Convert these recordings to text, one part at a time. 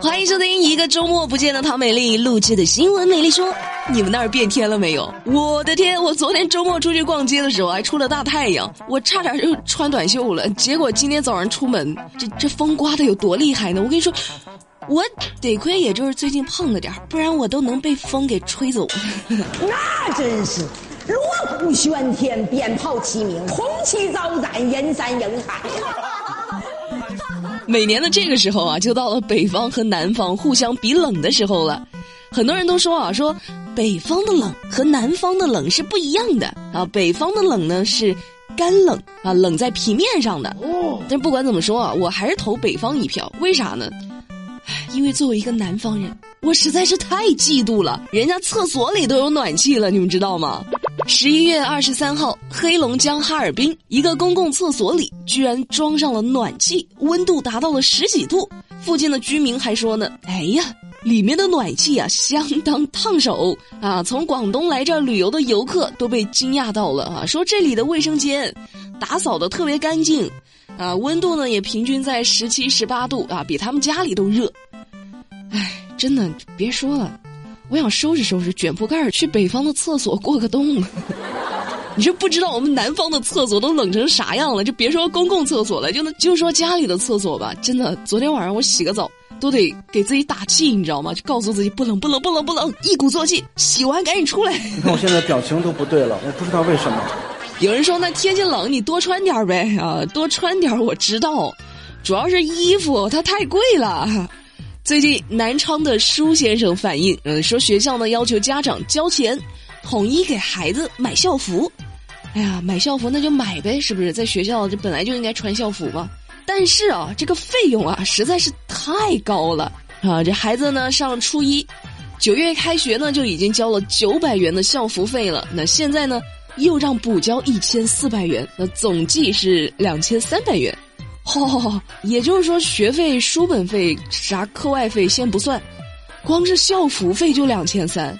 欢迎收听一个周末不见的唐美丽录制的新闻。美丽说：“你们那儿变天了没有？我的天！我昨天周末出去逛街的时候还出了大太阳，我差点就穿短袖了。结果今天早上出门，这这风刮的有多厉害呢？我跟你说，我得亏也就是最近胖了点不然我都能被风给吹走。那真是锣鼓喧天，鞭炮齐鸣，红旗招展，人山人海。” 每年的这个时候啊，就到了北方和南方互相比冷的时候了。很多人都说啊，说北方的冷和南方的冷是不一样的啊。北方的冷呢是干冷啊，冷在皮面上的。哦。但不管怎么说啊，我还是投北方一票。为啥呢？因为作为一个南方人，我实在是太嫉妒了。人家厕所里都有暖气了，你们知道吗？十一月二十三号，黑龙江哈尔滨一个公共厕所里居然装上了暖气，温度达到了十几度。附近的居民还说呢：“哎呀，里面的暖气啊，相当烫手啊！”从广东来这儿旅游的游客都被惊讶到了啊，说这里的卫生间打扫的特别干净，啊，温度呢也平均在十七、十八度啊，比他们家里都热。哎，真的别说了。我想收拾收拾，卷铺盖去北方的厕所过个冬。你就不知道我们南方的厕所都冷成啥样了，就别说公共厕所了，就那就说家里的厕所吧。真的，昨天晚上我洗个澡都得给自己打气，你知道吗？就告诉自己不冷不冷不冷不冷，一鼓作气，洗完赶紧出来。你看我现在表情都不对了，我不知道为什么。有人说那天气冷，你多穿点呗啊，多穿点我知道，主要是衣服它太贵了。最近，南昌的舒先生反映，嗯，说学校呢要求家长交钱，统一给孩子买校服。哎呀，买校服那就买呗，是不是？在学校这本来就应该穿校服嘛。但是啊，这个费用啊实在是太高了啊！这孩子呢上初一，九月开学呢就已经交了九百元的校服费了，那现在呢又让补交一千四百元，那总计是两千三百元。哦，也就是说，学费、书本费、啥课外费先不算，光是校服费就两千三。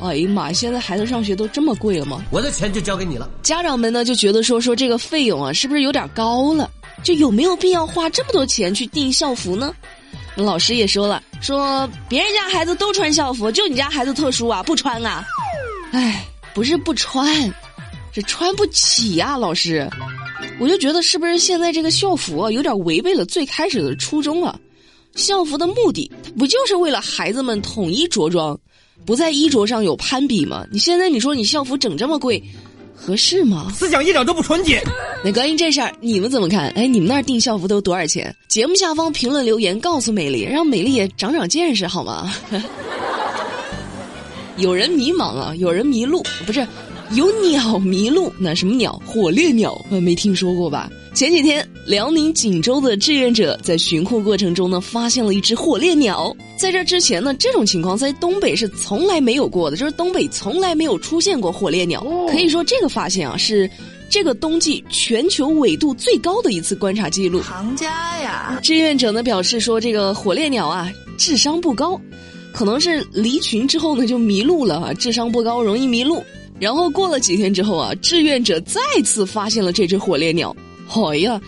哎呀妈！现在孩子上学都这么贵了吗？我的钱就交给你了。家长们呢就觉得说说这个费用啊，是不是有点高了？就有没有必要花这么多钱去订校服呢？老师也说了，说别人家孩子都穿校服，就你家孩子特殊啊，不穿啊？哎，不是不穿，是穿不起呀，老师。我就觉得是不是现在这个校服啊，有点违背了最开始的初衷啊？校服的目的，不就是为了孩子们统一着装，不在衣着上有攀比吗？你现在你说你校服整这么贵，合适吗？思想一点都不纯洁。那关于这事儿，你们怎么看？哎，你们那儿订校服都多少钱？节目下方评论留言告诉美丽，让美丽也长长见识好吗？有人迷茫啊，有人迷路，不是。有鸟迷路，那什么鸟？火烈鸟，呃，没听说过吧？前几天，辽宁锦州的志愿者在寻获过程中呢，发现了一只火烈鸟。在这之前呢，这种情况在东北是从来没有过的，就是东北从来没有出现过火烈鸟。可以说，这个发现啊，是这个冬季全球纬度最高的一次观察记录。行家呀！志愿者呢表示说，这个火烈鸟啊，智商不高，可能是离群之后呢就迷路了啊，智商不高，容易迷路。然后过了几天之后啊，志愿者再次发现了这只火烈鸟。哎呀，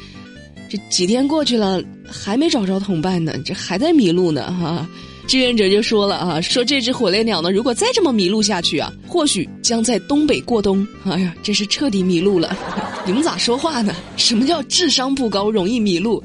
这几天过去了，还没找着同伴呢，这还在迷路呢哈。志愿者就说了啊，说这只火烈鸟呢，如果再这么迷路下去啊，或许将在东北过冬。哎呀，这是彻底迷路了。你们咋说话呢？什么叫智商不高容易迷路？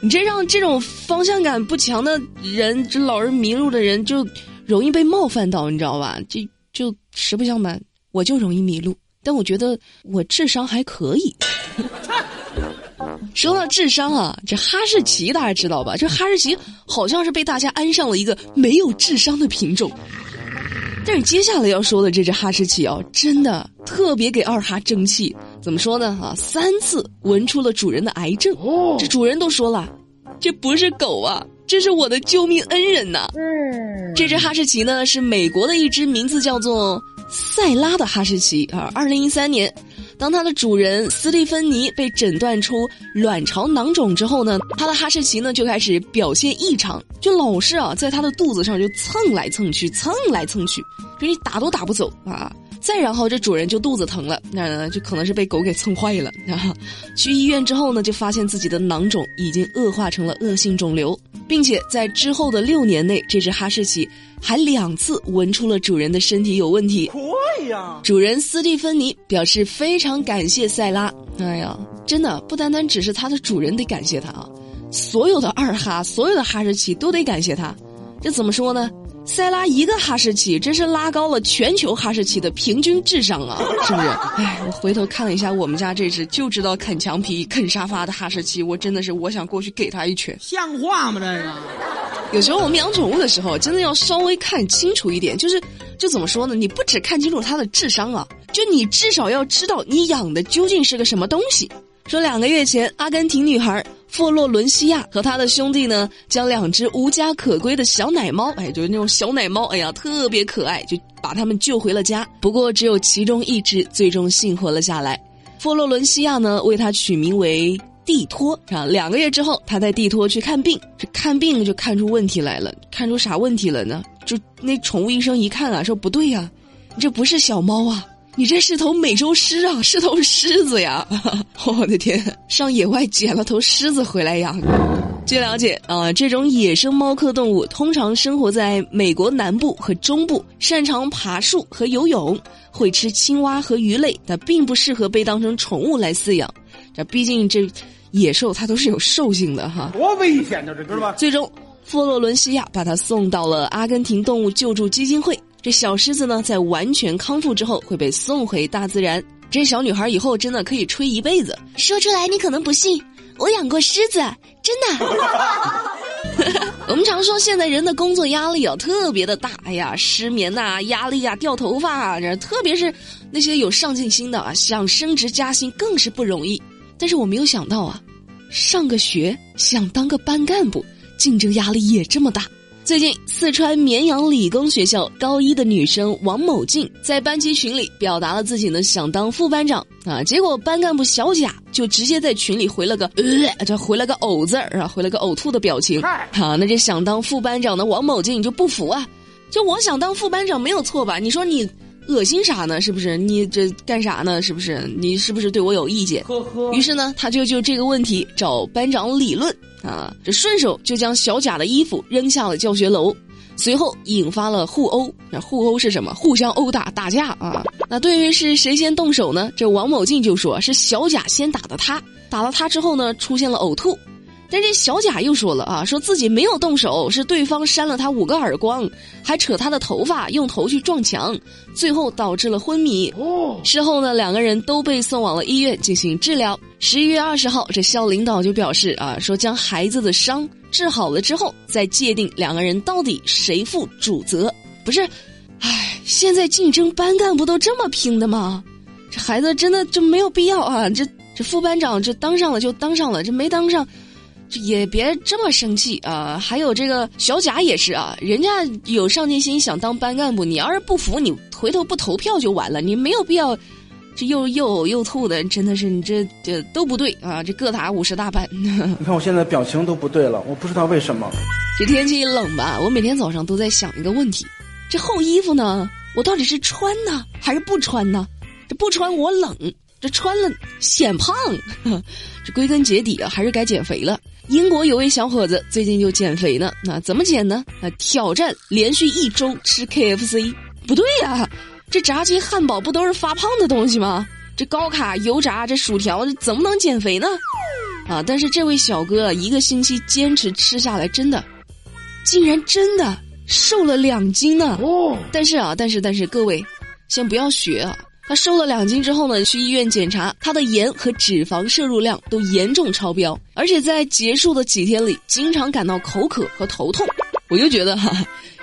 你这让这种方向感不强的人，这老人迷路的人就容易被冒犯到，你知道吧？这就实不相瞒。我就容易迷路，但我觉得我智商还可以。说到智商啊，这哈士奇大家知道吧？这哈士奇好像是被大家安上了一个没有智商的品种。但是接下来要说的这只哈士奇哦，真的特别给二哈争气。怎么说呢？啊，三次闻出了主人的癌症，这主人都说了，这不是狗啊，这是我的救命恩人呐。嗯，这只哈士奇呢是美国的一只，名字叫做。塞拉的哈士奇啊，二零一三年，当它的主人斯蒂芬妮被诊断出卵巢囊肿之后呢，它的哈士奇呢就开始表现异常，就老是啊在它的肚子上就蹭来蹭去，蹭来蹭去，就你打都打不走啊。再然后这主人就肚子疼了，那就可能是被狗给蹭坏了啊。去医院之后呢，就发现自己的囊肿已经恶化成了恶性肿瘤，并且在之后的六年内，这只哈士奇还两次闻出了主人的身体有问题。可以呀，主人斯蒂芬妮表示非常感谢塞拉。哎呀，真的不单单只是它的主人得感谢它啊，所有的二哈，所有的哈士奇都得感谢它。这怎么说呢？塞拉一个哈士奇，真是拉高了全球哈士奇的平均智商啊！是不是？哎，我回头看了一下我们家这只就知道啃墙皮、啃沙发的哈士奇，我真的是我想过去给它一拳。像话吗？这个？有时候我们养宠物的时候，真的要稍微看清楚一点，就是就怎么说呢？你不只看清楚它的智商啊，就你至少要知道你养的究竟是个什么东西。说两个月前，阿根廷女孩。弗洛伦西亚和他的兄弟呢，将两只无家可归的小奶猫，哎，就是那种小奶猫，哎呀，特别可爱，就把它们救回了家。不过，只有其中一只最终幸活了下来。弗洛伦西亚呢，为它取名为蒂托。啊，两个月之后，他带蒂托去看病，这看病就看出问题来了。看出啥问题了呢？就那宠物医生一看啊，说不对呀，这不是小猫啊。你这是头美洲狮啊，是头狮子呀！我的天，上野外捡了头狮子回来养。据了解啊，这种野生猫科动物通常生活在美国南部和中部，擅长爬树和游泳，会吃青蛙和鱼类，但并不适合被当成宠物来饲养。这毕竟这野兽它都是有兽性的哈，多危险呢，这知道吧？最终，佛罗伦西亚把它送到了阿根廷动物救助基金会。这小狮子呢，在完全康复之后会被送回大自然。这小女孩以后真的可以吹一辈子。说出来你可能不信，我养过狮子，真的。我们常说现在人的工作压力啊特别的大，哎呀，失眠呐，压力啊，掉头发啊，这特别是那些有上进心的啊，想升职加薪更是不容易。但是我没有想到啊，上个学想当个班干部，竞争压力也这么大。最近，四川绵阳理工学校高一的女生王某静在班级群里表达了自己呢想当副班长啊，结果班干部小贾就直接在群里回了个呃，这回了个呕字儿啊，回了个呕吐的表情。好，那这想当副班长的王某静就不服啊，就我想当副班长没有错吧？你说你恶心啥呢？是不是？你这干啥呢？是不是？你是不是对我有意见？呵呵。于是呢，他就就这个问题找班长理论。啊，这顺手就将小贾的衣服扔下了教学楼，随后引发了互殴。那互殴是什么？互相殴打、打架啊。那对于是谁先动手呢？这王某静就说是小贾先打的他，打了他之后呢，出现了呕吐。但这小贾又说了啊，说自己没有动手，是对方扇了他五个耳光，还扯他的头发，用头去撞墙，最后导致了昏迷。事后呢，两个人都被送往了医院进行治疗。十一月二十号，这校领导就表示啊，说将孩子的伤治好了之后，再界定两个人到底谁负主责。不是，唉，现在竞争班干部都这么拼的吗？这孩子真的就没有必要啊！这这副班长这当上了就当上了，这没当上。这也别这么生气啊！还有这个小贾也是啊，人家有上进心，想当班干部。你要是不服，你回头不投票就完了。你没有必要，这又又呕又吐的，真的是你这这都不对啊！这各打五十大板。你 看我现在表情都不对了，我不知道为什么。这天气冷吧？我每天早上都在想一个问题：这厚衣服呢，我到底是穿呢还是不穿呢？这不穿我冷，这穿了显胖。这归根结底啊，还是该减肥了。英国有位小伙子最近就减肥呢，那怎么减呢？啊，挑战连续一周吃 KFC，不对呀，这炸鸡汉堡不都是发胖的东西吗？这高卡油炸这薯条这怎么能减肥呢？啊，但是这位小哥一个星期坚持吃下来，真的，竟然真的瘦了两斤呢。哦，但是啊，但是但是各位，先不要学啊。他瘦了两斤之后呢，去医院检查，他的盐和脂肪摄入量都严重超标，而且在结束的几天里，经常感到口渴和头痛。我就觉得哈，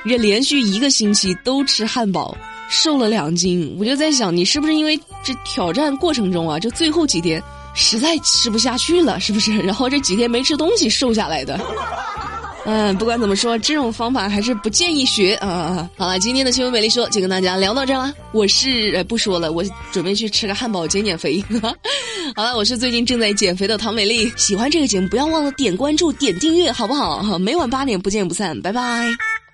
这连续一个星期都吃汉堡，瘦了两斤，我就在想，你是不是因为这挑战过程中啊，这最后几天实在吃不下去了，是不是？然后这几天没吃东西瘦下来的。嗯，不管怎么说，这种方法还是不建议学啊。好了，今天的新闻美丽说就跟大家聊到这了。我是不说了，我准备去吃个汉堡减减肥。好了，我是最近正在减肥的唐美丽。喜欢这个节目，不要忘了点关注、点订阅，好不好？每晚八点不见不散，拜拜。